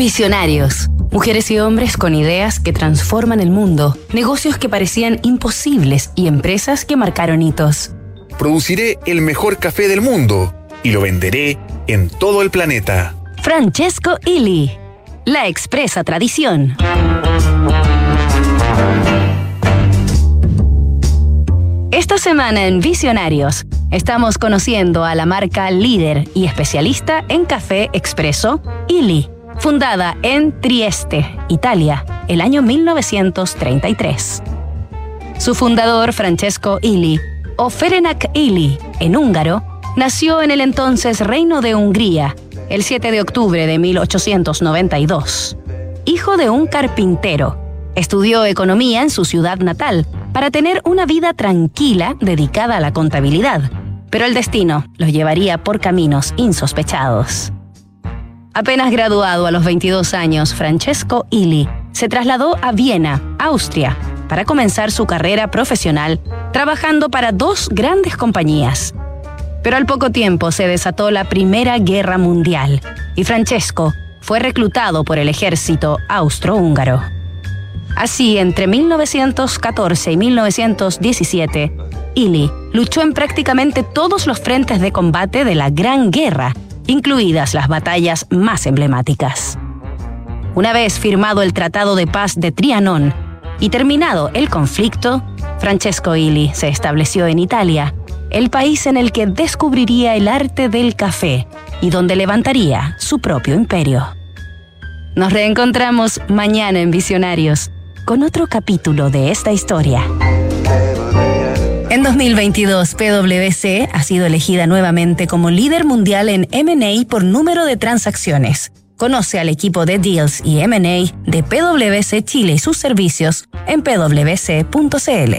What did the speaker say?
Visionarios. Mujeres y hombres con ideas que transforman el mundo, negocios que parecían imposibles y empresas que marcaron hitos. Produciré el mejor café del mundo y lo venderé en todo el planeta. Francesco Illy. La expresa tradición. Esta semana en Visionarios estamos conociendo a la marca líder y especialista en café expreso, Illy, fundada en Trieste, Italia, el año 1933. Su fundador, Francesco Illy, o Ferenak Illy, en húngaro, nació en el entonces Reino de Hungría, el 7 de octubre de 1892. Hijo de un carpintero, estudió economía en su ciudad natal para tener una vida tranquila dedicada a la contabilidad, pero el destino los llevaría por caminos insospechados. Apenas graduado a los 22 años, Francesco Illy se trasladó a Viena, Austria, para comenzar su carrera profesional trabajando para dos grandes compañías. Pero al poco tiempo se desató la Primera Guerra Mundial y Francesco fue reclutado por el ejército austrohúngaro. Así, entre 1914 y 1917, Illy luchó en prácticamente todos los frentes de combate de la Gran Guerra, incluidas las batallas más emblemáticas. Una vez firmado el Tratado de Paz de Trianon y terminado el conflicto, Francesco Illy se estableció en Italia, el país en el que descubriría el arte del café y donde levantaría su propio imperio. Nos reencontramos mañana en Visionarios con otro capítulo de esta historia. En 2022, PwC ha sido elegida nuevamente como líder mundial en MA por número de transacciones. Conoce al equipo de Deals y MA de PwC Chile y sus servicios en pwc.cl.